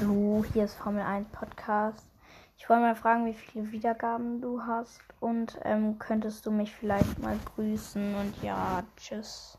Hallo, hier ist Formel 1 Podcast. Ich wollte mal fragen, wie viele Wiedergaben du hast und ähm, könntest du mich vielleicht mal grüßen und ja, tschüss.